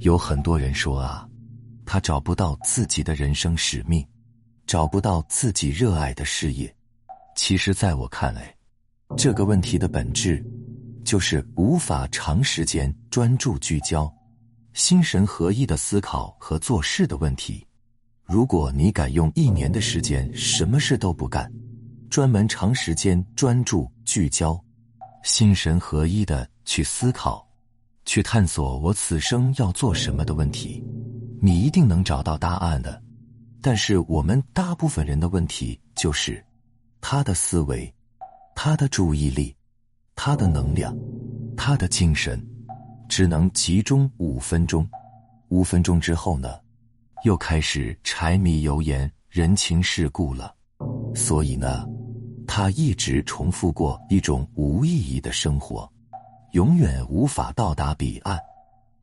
有很多人说啊，他找不到自己的人生使命，找不到自己热爱的事业。其实，在我看来，这个问题的本质就是无法长时间专注聚焦、心神合一的思考和做事的问题。如果你敢用一年的时间什么事都不干，专门长时间专注聚焦、心神合一的去思考。去探索我此生要做什么的问题，你一定能找到答案的。但是我们大部分人的问题就是，他的思维、他的注意力、他的能量、他的精神，只能集中五分钟。五分钟之后呢，又开始柴米油盐、人情世故了。所以呢，他一直重复过一种无意义的生活。永远无法到达彼岸。